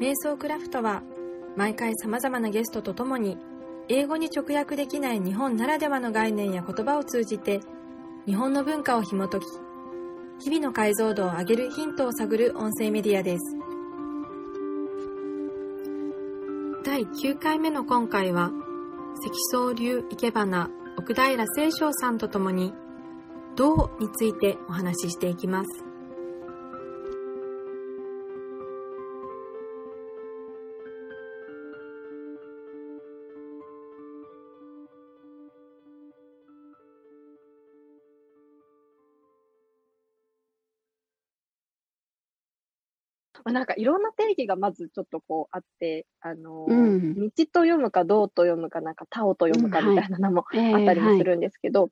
瞑想クラフトは毎回様々なゲストと共に英語に直訳できない日本ならではの概念や言葉を通じて日本の文化を紐解き日々の解像度を上げるヒントを探る音声メディアです。第9回目の今回は積層流生け花奥平清章さんと共に「どう」についてお話ししていきます。なんかいろんな定義がまずちょっとこうあって、あの、うん、道と読むか、どうと読むか、なんか、タオと読むかみたいなのもあったりもするんですけど、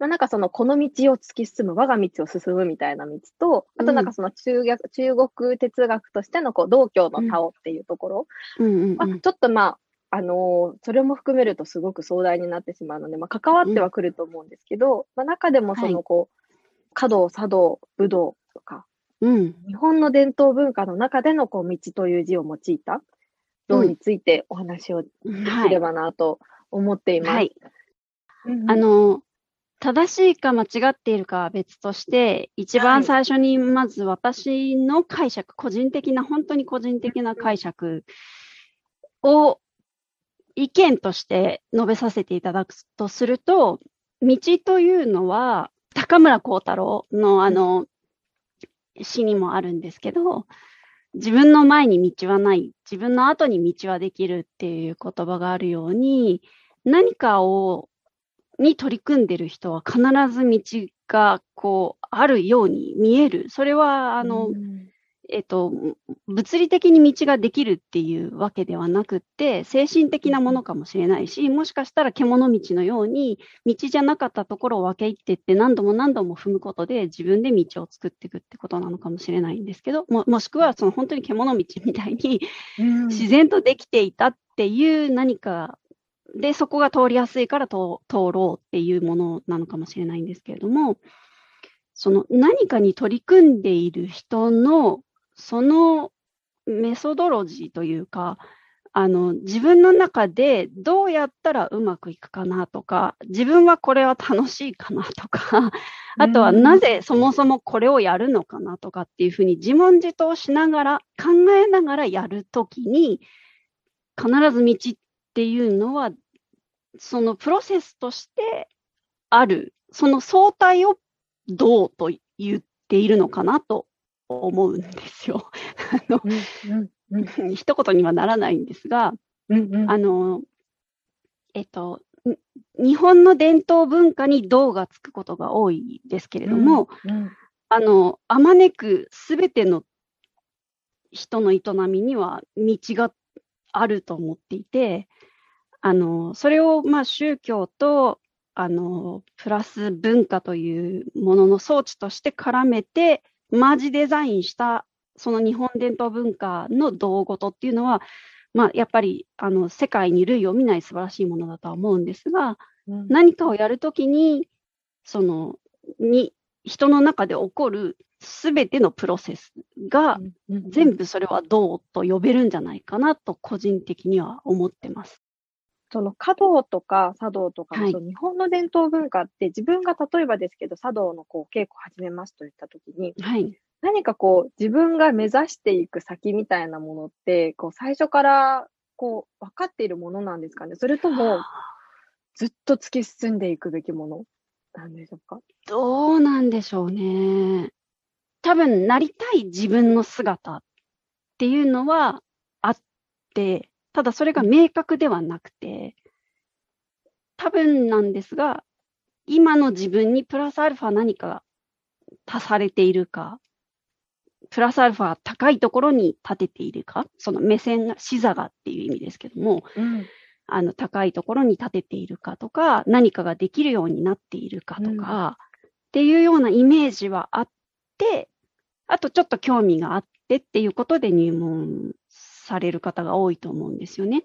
まあ、なんかその、この道を突き進む、我が道を進むみたいな道と、あとなんかその中学、うん、中国哲学としてのこう、道教のタオっていうところ、うんまあ、ちょっとまあ、あのー、それも含めるとすごく壮大になってしまうので、まあ、関わってはくると思うんですけど、まあ、中でもその、こう、華道、茶道、武道とか、うん、日本の伝統文化の中でのこう道という字を用いた道についてお話をできればなと思っています。はい。あの、正しいか間違っているかは別として、一番最初にまず私の解釈、はい、個人的な、本当に個人的な解釈を意見として述べさせていただくとすると、道というのは、高村光太郎のあの、詩にもあるんですけど、自分の前に道はない、自分の後に道はできるっていう言葉があるように、何かを、に取り組んでる人は必ず道がこうあるように見える。それは、あの、うんえっと、物理的に道ができるっていうわけではなくって、精神的なものかもしれないし、もしかしたら獣道のように、道じゃなかったところを分け入っていって何度も何度も踏むことで自分で道を作っていくってことなのかもしれないんですけど、ももしくはその本当に獣道みたいに自然とできていたっていう何かで、そこが通りやすいから通ろうっていうものなのかもしれないんですけれども、その何かに取り組んでいる人のそのメソドロジーというか、あの、自分の中でどうやったらうまくいくかなとか、自分はこれは楽しいかなとか、あとはなぜそもそもこれをやるのかなとかっていうふうに自問自答しながら、考えながらやるときに、必ず道っていうのは、そのプロセスとしてある、その相対をどうと言っているのかなと思うんですよ。あの、うんうん、一言にはならないんですが、うんうん、あの、えっと、日本の伝統文化に銅がつくことが多いですけれども、うんうん、あの、あまねくすべての人の営みには道があると思っていて、あの、それを、まあ、宗教と、あの、プラス文化というものの装置として絡めて、マージデザインしたその日本伝統文化の道事っていうのは、まあ、やっぱりあの世界に類を見ない素晴らしいものだとは思うんですが、うん、何かをやるときに、その、に、人の中で起こるすべてのプロセスが、全部それは道と呼べるんじゃないかなと、個人的には思ってます。その華道とか茶道とか、はい、日本の伝統文化って自分が例えばですけど茶道のこう稽古始めますと言ったときに、はい、何かこう自分が目指していく先みたいなものってこう最初からこう分かっているものなんですかね？それともずっと突き進んでいくべきものなんでしょうか？どうなんでしょうね。多分なりたい自分の姿っていうのはあって、ただそれが明確ではなくて、多分なんですが、今の自分にプラスアルファ何か足されているか、プラスアルファ高いところに立てているか、その目線が視座がっていう意味ですけども、うん、あの高いところに立てているかとか、何かができるようになっているかとか、うん、っていうようなイメージはあって、あとちょっと興味があってっていうことで入門される方が多いと思うんですよね。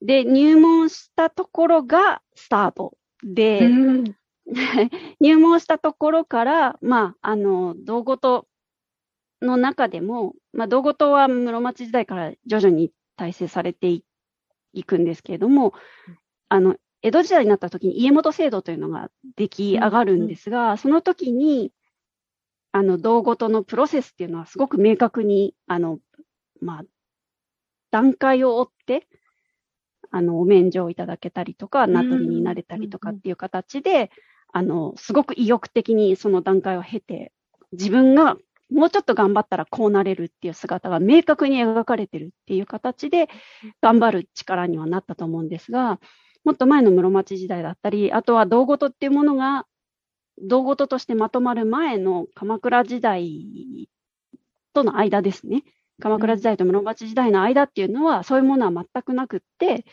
で、入門したところがスタートで、うん、入門したところから、まあ、あの、道ごとの中でも、まあ、道後島は室町時代から徐々に体制されていくんですけれども、あの、江戸時代になった時に家元制度というのが出来上がるんですが、うんうん、その時に、あの、道ごとのプロセスっていうのはすごく明確に、あの、まあ、段階を追って、あの、お免状をいただけたりとか、名取になれたりとかっていう形で、あの、すごく意欲的にその段階を経て、自分がもうちょっと頑張ったらこうなれるっていう姿が明確に描かれてるっていう形で、頑張る力にはなったと思うんですが、もっと前の室町時代だったり、あとは道事っていうものが、道事としてまとまる前の鎌倉時代との間ですね。鎌倉時代と室町時代の間っていうのは、そういうものは全くなくって、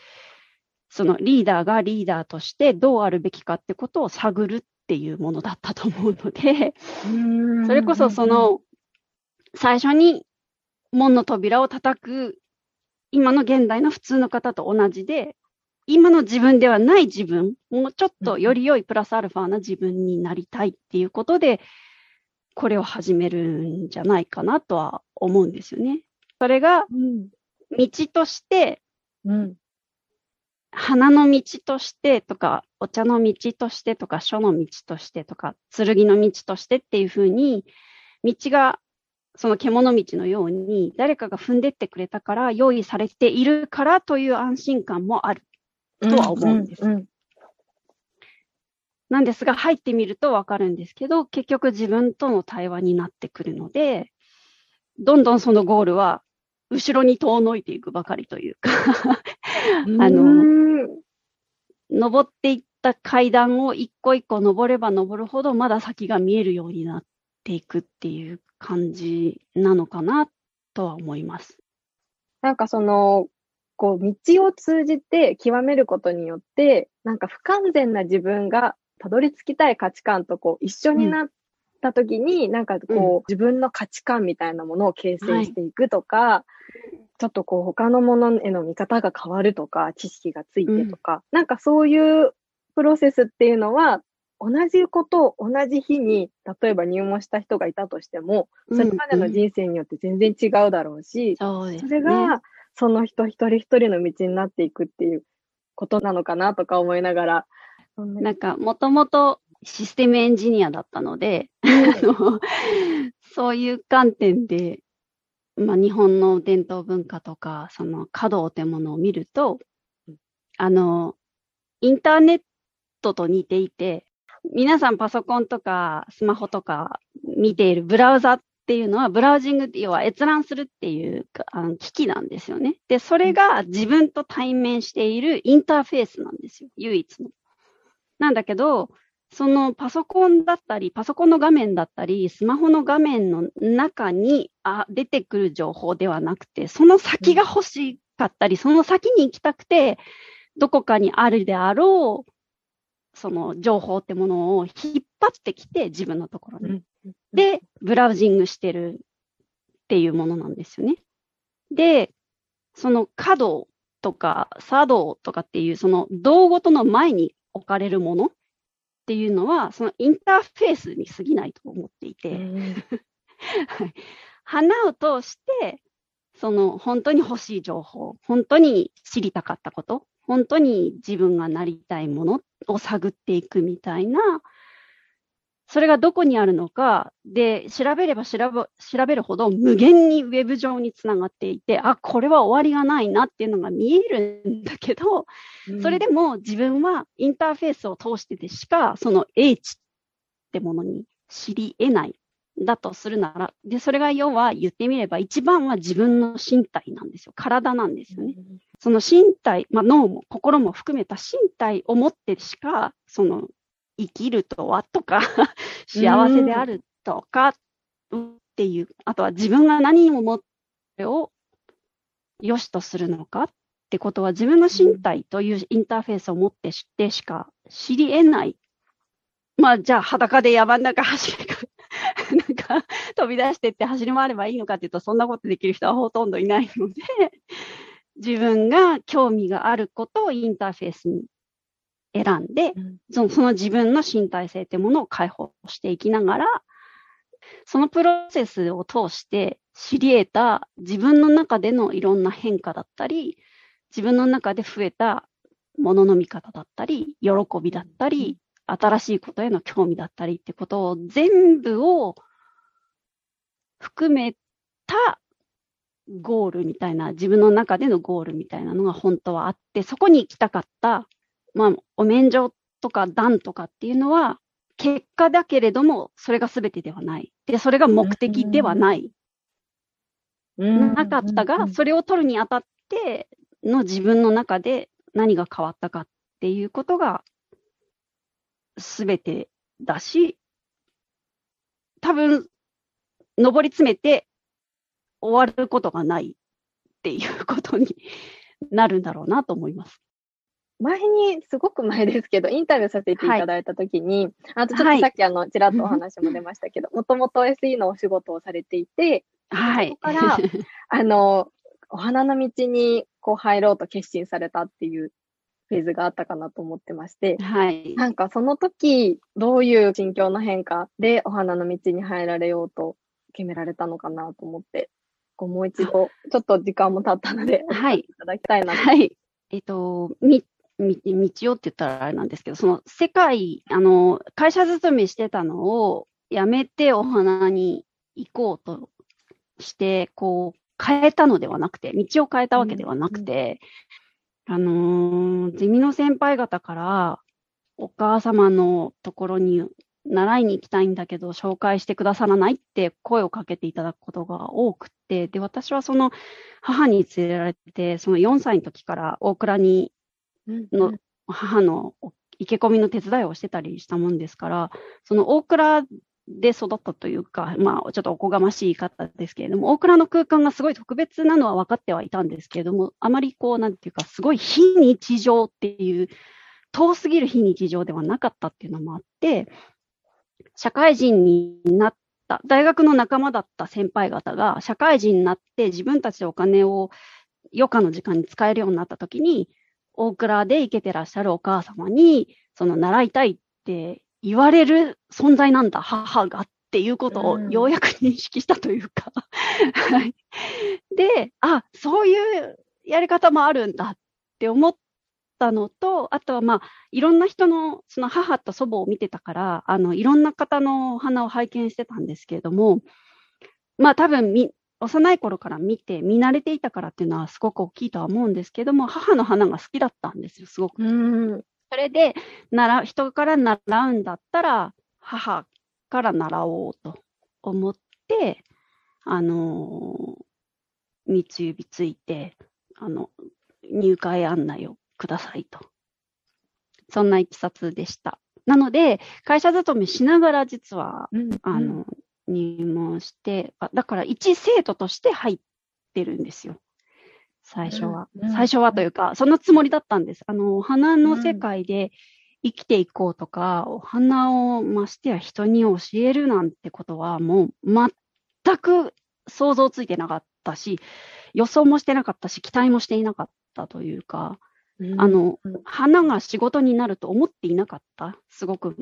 そのリーダーがリーダーとしてどうあるべきかってことを探るっていうものだったと思うので、それこそその、最初に門の扉を叩く、今の現代の普通の方と同じで、今の自分ではない自分、もうちょっとより良いプラスアルファな自分になりたいっていうことで、これを始めるんじゃないかなとは思うんですよね。それが、道として、うん、花の道としてとか、お茶の道としてとか、書の道としてとか、剣の道としてっていうふうに、道がその獣道のように誰かが踏んでってくれたから用意されているからという安心感もある。とは思うんです。うんうんうん、なんですが、入ってみるとわかるんですけど、結局自分との対話になってくるので、どんどんそのゴールは後ろに遠のいていくばかりというかあの、登っていった階段を一個一個登れば登るほどまだ先が見えるようになっていくっていう感じなのかなとは思います。なんかそのこう、道を通じて極めることによって、なんか不完全な自分がたどり着きたい価値観とこう、一緒になった時に、うん、なんかこう、うん、自分の価値観みたいなものを形成していくとか、はい、ちょっとこう、他のものへの見方が変わるとか、知識がついてとか、うん、なんかそういうプロセスっていうのは、同じことを同じ日に、例えば入門した人がいたとしても、それまでの人生によって全然違うだろうし、うん。うん、それが、その人一人一人の道になっていくっていうことなのかなとか思いながら。なんか、もともとシステムエンジニアだったので、そういう観点で、まあ、日本の伝統文化とか、その華道ってものを見ると、あの、インターネットと似ていて、皆さんパソコンとかスマホとか見ているブラウザっていうのは、ブラウジングって要は閲覧するっていうあの機器なんですよね。で、それが自分と対面しているインターフェースなんですよ。唯一の。なんだけど、そのパソコンだったり、パソコンの画面だったり、スマホの画面の中にあ出てくる情報ではなくて、その先が欲しかったり、その先に行きたくて、どこかにあるであろう、その情報ってものを引っ張ってきて、自分のところに。で、ブラウジングしてるっていうものなんですよね。で、その角とか作動とかっていう、その道ごとの前に置かれるもの？っていうのは、そのインターフェースに過ぎないと思っていて、花を通して、その本当に欲しい情報、本当に知りたかったこと、本当に自分がなりたいものを探っていくみたいなそれがどこにあるのか、で、調べれば調べ調べるほど無限にウェブ上につながっていて、あ、これは終わりがないなっていうのが見えるんだけど、うん、それでも自分はインターフェースを通してでしか、その英知ってものに知り得ないだとするなら、で、それが要は言ってみれば一番は自分の身体なんですよ。体なんですよね。うん、その身体、まあ、脳も心も含めた身体を持ってしか、その生きるとはとか幸せであるとかっていう、あとは自分が何をもってを良しとするのかってことは自分の身体というインターフェースを持って知ってしか知り得ない。まあじゃあ裸で山の中走るか なんか飛び出してって走り回ればいいのかっていうとそんなことできる人はほとんどいないので自分が興味があることをインターフェースに選んで、うん、そのその自分の身体性ってものを解放していきながら、そのプロセスを通して知り得た自分の中でのいろんな変化だったり、自分の中で増えたものの見方だったり、喜びだったり、新しいことへの興味だったりってことを全部を含めたゴールみたいな、自分の中でのゴールみたいなのが本当はあって、そこに行きたかった、まあ、お免状とか段とかっていうのは、結果だけれども、それが全てではない。で、それが目的ではない。なかったが、それを取るにあたっての自分の中で何が変わったかっていうことが全てだし、多分、上り詰めて終わることがないっていうことになるんだろうなと思います。前に、すごく前ですけど、インタビューさせていただいたときに、はい、あとちょっとさっきあの、ちらっとお話も出ましたけど、もともと SE のお仕事をされていて、はい。そこから、あの、お花の道にこう入ろうと決心されたっていうフェーズがあったかなと思ってまして、はい。なんかその時、どういう心境の変化でお花の道に入られようと決められたのかなと思って、こうもう一度、ちょっと時間も経ったので、はい。いただきたいなはい。えっと、み、み、道をって言ったらあれなんですけど、その世界、あの、会社勤めしてたのをやめてお花に行こうとして、こう、変えたのではなくて、道を変えたわけではなくて、うん。うん、あのー、ゼミの先輩方から、お母様のところに習いに行きたいんだけど、紹介してくださらないって声をかけていただくことが多くて、で、私はその母に連れられて、その4歳の時から大倉に、の母の生け込みの手伝いをしてたりしたもんですから、その大倉で育ったというか、まあ、ちょっとおこがましい言い方ですけれども、大倉の空間がすごい特別なのは分かってはいたんですけれども、あまりこう、なんていうか、すごい非日常っていう、遠すぎる非日常ではなかったっていうのもあって、社会人になった、大学の仲間だった先輩方が、社会人になって自分たちでお金を余暇の時間に使えるようになった時に、大倉で行けてらっしゃるお母様に、その習いたいって言われる存在なんだ、母がっていうことをようやく認識したというか、はい。で、あ、そういうやり方もあるんだって思ったのと、あとはまあ、いろんな人の、その母と祖母を見てたから、あの、いろんな方のお花を拝見してたんですけれども、まあ多分み、幼い頃から見て、見慣れていたからっていうのはすごく大きいとは思うんですけども、母の花が好きだったんですよ、すごく。うんそれで、習う、人から習うんだったら、母から習おうと思って、あのー、三つ指ついて、あの、入会案内をくださいと。そんないきさつでした。なので、会社勤めしながら実は、うん、あの、入門して、だから一生徒として入ってるんですよ。最初は。うん、最初はというか、そのつもりだったんです。あの、お花の世界で生きていこうとか、うん、お花をましてや人に教えるなんてことは、もう全く想像ついてなかったし、予想もしてなかったし、期待もしていなかったというか、うん、あの、花が仕事になると思っていなかった。すごく、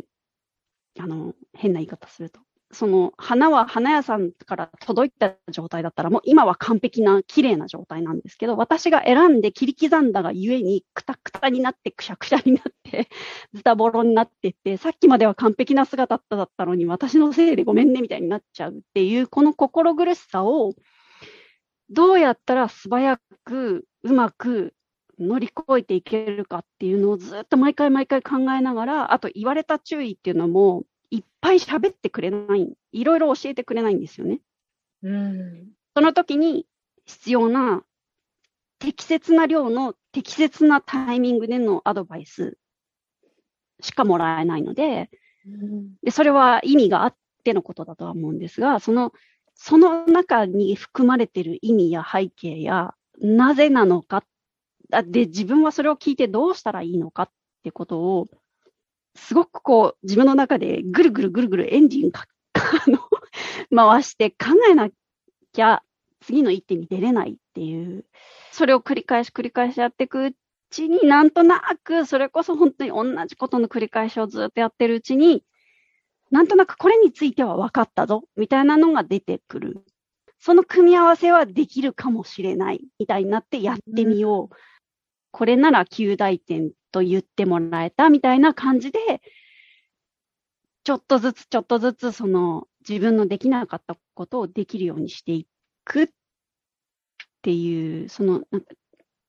あの、変な言い方すると。その花は花屋さんから届いた状態だったら、もう今は完璧な綺麗な状態なんですけど、私が選んで切り刻んだがゆえに、くたくたになって、くしゃくしゃになって、ズタボロになってって、さっきまでは完璧な姿だったのに、私のせいでごめんねみたいになっちゃうっていう、この心苦しさを、どうやったら素早く、うまく乗り越えていけるかっていうのをずっと毎回毎回考えながら、あと言われた注意っていうのも、いっぱい喋ってくれない、いろいろ教えてくれないんですよね。うん、その時に必要な適切な量の適切なタイミングでのアドバイスしかもらえないので、うん、でそれは意味があってのことだとは思うんですが、その、その中に含まれている意味や背景や、なぜなのか、で、自分はそれを聞いてどうしたらいいのかってことをすごくこう、自分の中でぐるぐるぐるぐるエンジンか、あの、回して考えなきゃ次の一手に出れないっていう、それを繰り返し繰り返しやっていくうちに、なんとなく、それこそ本当に同じことの繰り返しをずっとやってるうちに、なんとなくこれについては分かったぞ、みたいなのが出てくる。その組み合わせはできるかもしれない、みたいになってやってみよう。うん、これなら9大点と言ってもらえた、みたいな感じで、ちょっとずつちょっとずつその自分のできなかったことをできるようにしていくっていう、そのなんか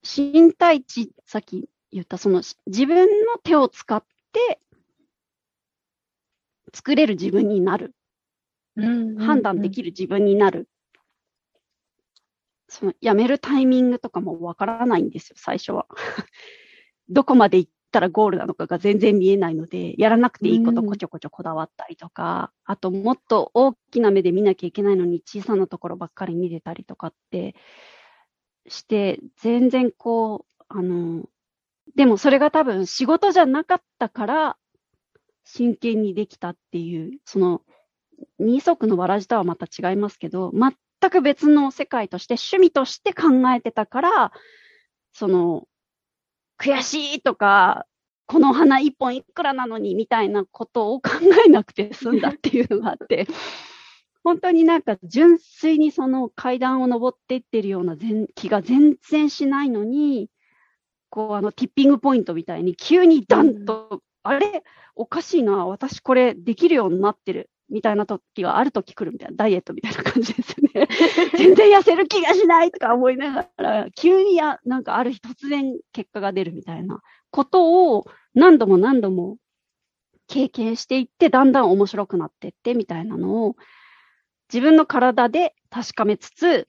身体値、さっき言ったその自分の手を使って作れる自分になる。判断できる自分になる。その辞めるタイミングとかもわからないんですよ、最初は。どこまで行ったらゴールなのかが全然見えないので、やらなくていいことこちょこちょこだわったりとか、うん、あともっと大きな目で見なきゃいけないのに小さなところばっかり見てたりとかってして、全然こう、あの、でもそれが多分仕事じゃなかったから真剣にできたっていう、その二足のわらじとはまた違いますけど、全く別の世界として趣味として考えてたから、その悔しいとか、この花一本いくらなのにみたいなことを考えなくて済んだっていうのがあって、本当になんか純粋にその階段を登っていってるような気が全然しないのに、こうあのティッピングポイントみたいに急にダンと、うん、あれ？おかしいな、私これできるようになってる。みたいな時がある時来るみたいな、ダイエットみたいな感じですよね。全然痩せる気がしないとか思いながら、急にや、なんかある日突然結果が出るみたいなことを何度も何度も経験していって、だんだん面白くなっていってみたいなのを自分の体で確かめつつ、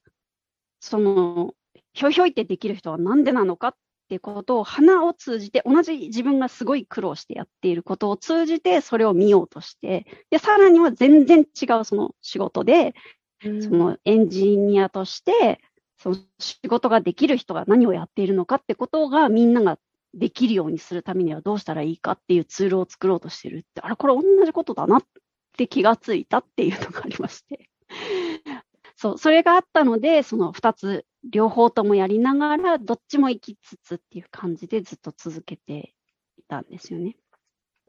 その、ひょいひょいってできる人はなんでなのかっっていうことを花を通じて、同じ自分がすごい苦労してやっていることを通じて、それを見ようとして、で、さらには全然違うその仕事で、うん、そのエンジニアとして、その仕事ができる人が何をやっているのかってことがみんなができるようにするためにはどうしたらいいかっていうツールを作ろうとしてるって、あれ、これ同じことだなって気がついたっていうのがありまして。そう、それがあったので、その2つ両方ともやりながら、どっちも行きつつっていう感じでずっと続けていたんですよね。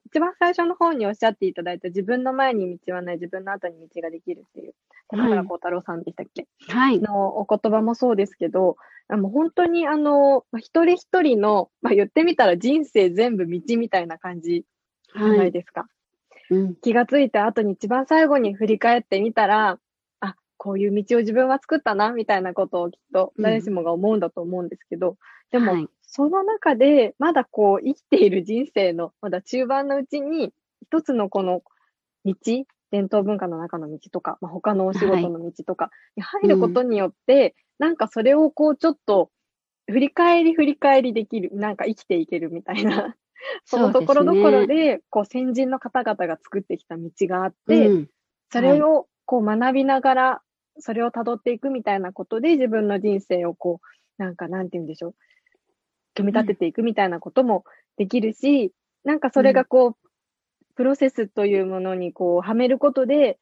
一番最初の方におっしゃっていただいた自分の前に道はない、自分の後に道ができるっていう、田原幸太郎さんでしたっけ、はい。のお言葉もそうですけど、もう本当にあの、まあ、一人一人の、まあ、言ってみたら人生全部道みたいな感じじゃないですか。はいうん、気がついた後に一番最後に振り返ってみたら、こういう道を自分は作ったな、みたいなことをきっと誰しもが思うんだと思うんですけど、うん、でも、はい、その中で、まだこう、生きている人生の、まだ中盤のうちに、一つのこの道、伝統文化の中の道とか、まあ、他のお仕事の道とかに入ることによって、はいうん、なんかそれをこう、ちょっと、振り返り振り返りできる、なんか生きていけるみたいな、そのところどころで、こう、先人の方々が作ってきた道があって、うん、それをこう学びながらそれを辿っていくみたいなことで自分の人生をこう、なんかなんて言うんでしょう。組み立てていくみたいなこともできるし、うん、なんかそれがこう、プロセスというものにこう、はめることで、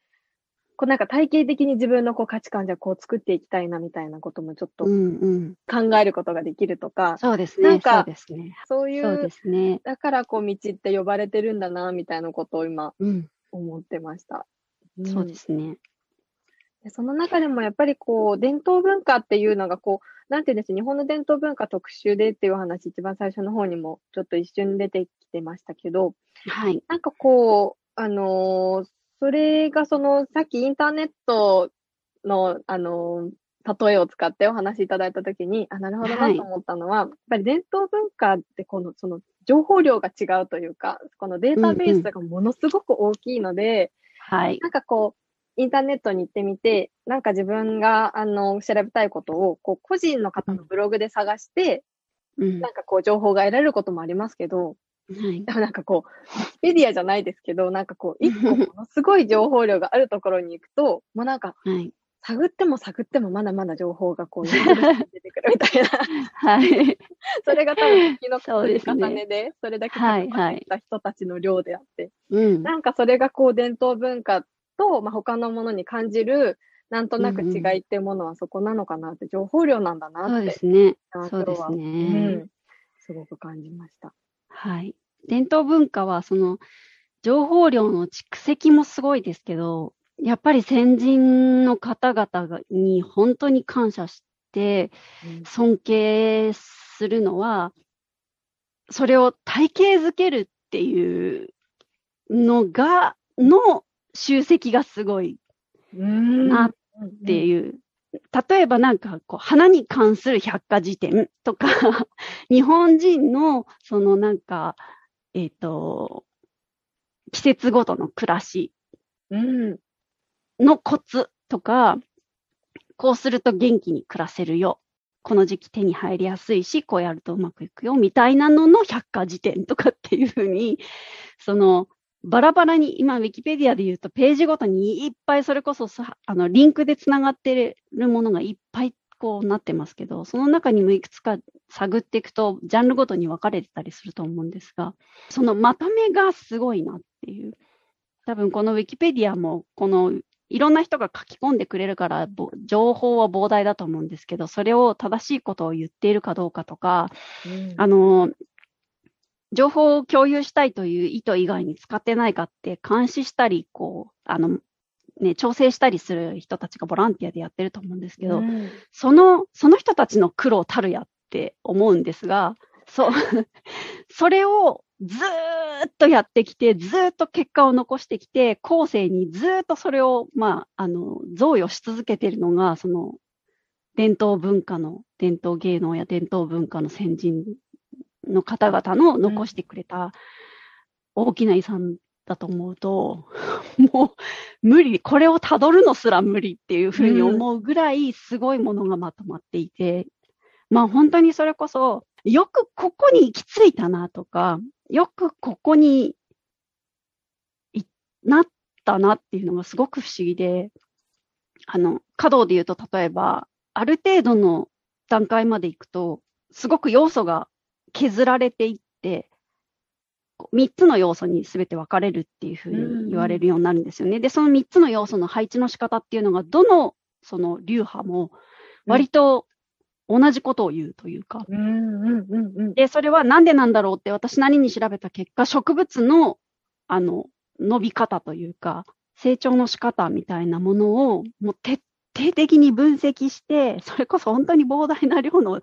こうなんか体系的に自分のこう価値観じゃこう作っていきたいなみたいなこともちょっと考えることができるとか、そうですね。なんか、そうですね。そういう、そうですね。だからこう道って呼ばれてるんだな、みたいなことを今、思ってました。うん、そうですね。その中でもやっぱりこう、伝統文化っていうのがこう、なんていうんです日本の伝統文化特集でっていう話、一番最初の方にもちょっと一瞬出てきてましたけど、はい。なんかこう、あのー、それがその、さっきインターネットの、あのー、例えを使ってお話しいただいたときに、あ、なるほどなと思ったのは、はい、やっぱり伝統文化ってこの、その、情報量が違うというか、このデータベースがものすごく大きいので、うんうん、はい。なんかこう、インターネットに行ってみて、なんか自分が、あの、調べたいことを、こう、個人の方のブログで探して、うん、なんかこう、情報が得られることもありますけど、はい、でもなんかこう、ウィキペディアじゃないですけど、なんかこう、一個ものすごい情報量があるところに行くと、もうなんか、はい、探っても探ってもまだまだ情報がこう、出てくるみたいな。はい。それが多分、月の積み重ねで、それだけ積み重ねた人たちの量であって、はいはい、なんかそれがこう、伝統文化と、まあ、他のものに感じる、なんとなく違いっていうものはそこなのかなって、情報量なんだなって。そうですね。そうですね、うん。すごく感じました。はい。伝統文化は、その、情報量の蓄積もすごいですけど、やっぱり先人の方々に本当に感謝して尊敬するのは、それを体系づけるっていうのが、の集積がすごいなっていう。例えばなんかこう、花に関する百科事典とか 日本人のそのなんか、えっ、ー、と、季節ごとの暮らしのコツとか、こうすると元気に暮らせるよ。この時期手に入りやすいし、こうやるとうまくいくよ、みたいなのの百科事典とかっていうふうに、その、バラバラに、今、ウィキペディアで言うと、ページごとにいっぱいそれこそさ、あの、リンクでつながってるものがいっぱいこうなってますけど、その中にもいくつか探っていくと、ジャンルごとに分かれてたりすると思うんですが、そのまとめがすごいなっていう。多分このウィキペディアも、このいろんな人が書き込んでくれるから、情報は膨大だと思うんですけど、それを正しいことを言っているかどうかとか、うん、あの、情報を共有したいという意図以外に使ってないかって監視したり、こう、あの、ね、調整したりする人たちがボランティアでやってると思うんですけど、うん、その、その人たちの苦労たるやって思うんですが、そう、それをずーっとやってきて、ずーっと結果を残してきて、後世にずーっとそれを、まあ、あの、贈与し続けているのが、その、伝統文化の、伝統芸能や伝統文化の先人の方々の残してくれた大きな遺産だと思うと、もう無理、これをたどるのすら無理っていうふうに思うぐらいすごいものがまとまっていて、まあ本当にそれこそ、よくここに行き着いたなとか、よくここになったなっていうのがすごく不思議で、あの、稼働で言うと例えば、ある程度の段階まで行くと、すごく要素が削られていって、3つの要素に全て分かれるっていうふうに言われるようになるんですよね。で、その3つの要素の配置の仕方っていうのが、どのその流派も割と同じことを言うというか。で、それはなんでなんだろうって私なりに調べた結果、植物の、あの、伸び方というか、成長の仕方みたいなものを、もう徹底的に分析して、それこそ本当に膨大な量の、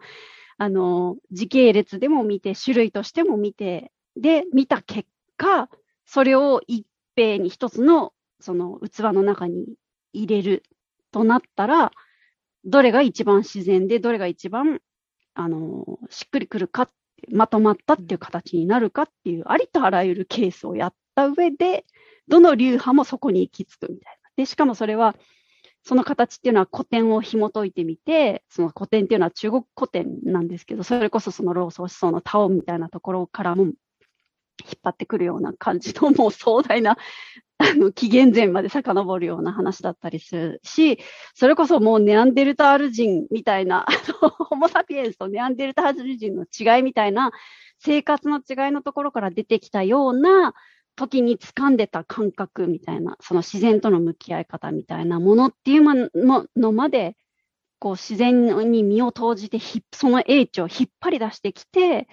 あの、時系列でも見て、種類としても見て、で、見た結果、それを一平に一つの、その器の中に入れるとなったら、どれが一番自然で、どれが一番、あの、しっくりくるか、まとまったっていう形になるかっていう、ありとあらゆるケースをやった上で、どの流派もそこに行き着くみたいな。で、しかもそれは、その形っていうのは古典を紐解いてみて、その古典っていうのは中国古典なんですけど、それこそその老祖思想のタオみたいなところからも引っ張ってくるような感じのもう壮大な あの、紀元前まで遡るような話だったりするし、それこそもうネアンデルタール人みたいな、あのホモサピエンスとネアンデルタール人の違いみたいな、生活の違いのところから出てきたような、時に掴んでた感覚みたいな、その自然との向き合い方みたいなものっていうものまで、こう自然に身を投じてその英知を引っ張り出してきて、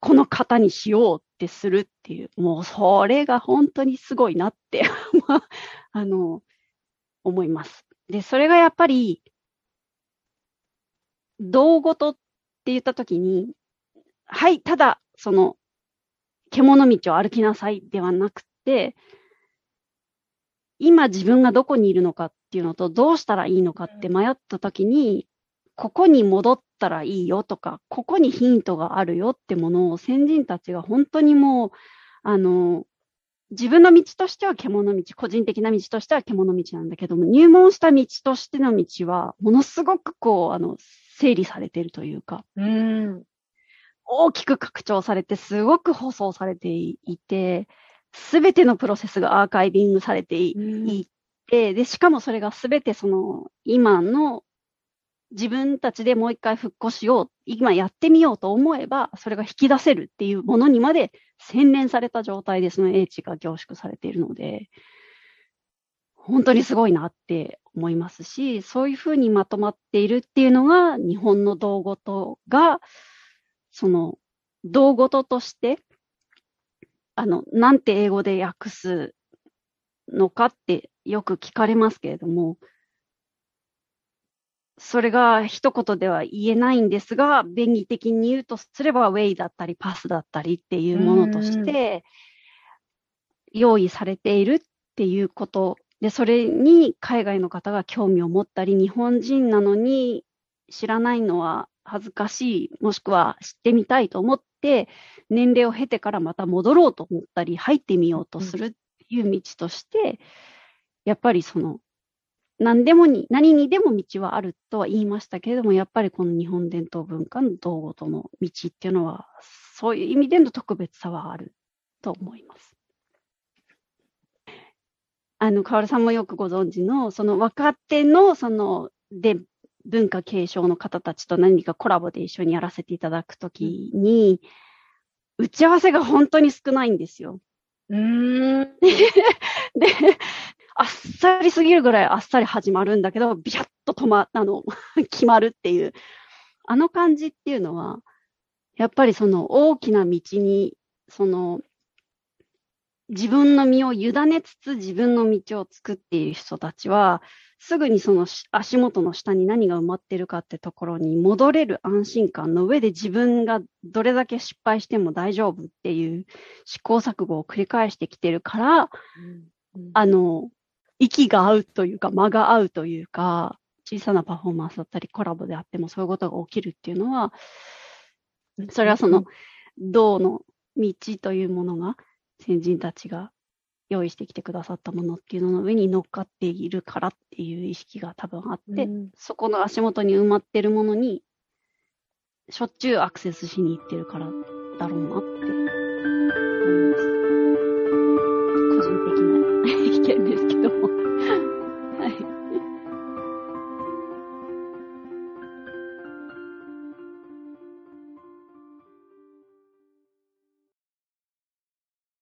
この型にしようってするっていう、もうそれが本当にすごいなって あの、思います。で、それがやっぱり、道ごとって言ったときに、はい、ただ、その、獣道を歩きなさいではなくて、今自分がどこにいるのかっていうのと、どうしたらいいのかって迷ったときに、ここに戻ったらいいよとか、ここにヒントがあるよってものを先人たちが本当にもう、あの、自分の道としては獣道、個人的な道としては獣道なんだけども、入門した道としての道は、ものすごくこう、あの、整理されているというか、うん、大きく拡張されて、すごく舗装されていて、すべてのプロセスがアーカイビングされていて、で、しかもそれがすべてその、今の自分たちでもう一回復興しよう、今やってみようと思えば、それが引き出せるっていうものにまで洗練された状態でその英知が凝縮されているので、本当にすごいなって思いますし、そういうふうにまとまっているっていうのが、日本の道とが、その、道ごととして、あの、なんて英語で訳すのかってよく聞かれますけれども、それが一言では言えないんですが、便宜的に言うとすれば、ウェイだったりパスだったりっていうものとして、用意されているっていうこと。で、それに海外の方が興味を持ったり、日本人なのに知らないのは恥ずかしい、もしくは知ってみたいと思って、年齢を経てからまた戻ろうと思ったり、入ってみようとするっていう道として、やっぱりその何でもに、何にでも道はあるとは言いましたけれども、やっぱりこの日本伝統文化の道後との道っていうのは、そういう意味での特別さはあると思います。あの、河原さんもよくご存知の、その若手の、その、で、文化継承の方たちと何かコラボで一緒にやらせていただくときに、打ち合わせが本当に少ないんですよ。うん。で、あっさりすぎるぐらいあっさり始まるんだけど、ビシャッと止ま、あの、決まるっていう、あの感じっていうのは、やっぱりその大きな道に、その、自分の身を委ねつつ自分の道を作っている人たちは、すぐにその足元の下に何が埋まってるかってところに戻れる安心感の上で自分がどれだけ失敗しても大丈夫っていう試行錯誤を繰り返してきてるから、うんうん、あの、息が合うというか、間が合うというか、小さなパフォーマンスだったり、コラボであってもそういうことが起きるっていうのは、それはその、道の道というものが、先人たちが用意してきてくださったものっていうのの上に乗っかっているからっていう意識が多分あって、うん、そこの足元に埋まってるものに、しょっちゅうアクセスしに行ってるからだろうなって思います。個人的な意見ですけども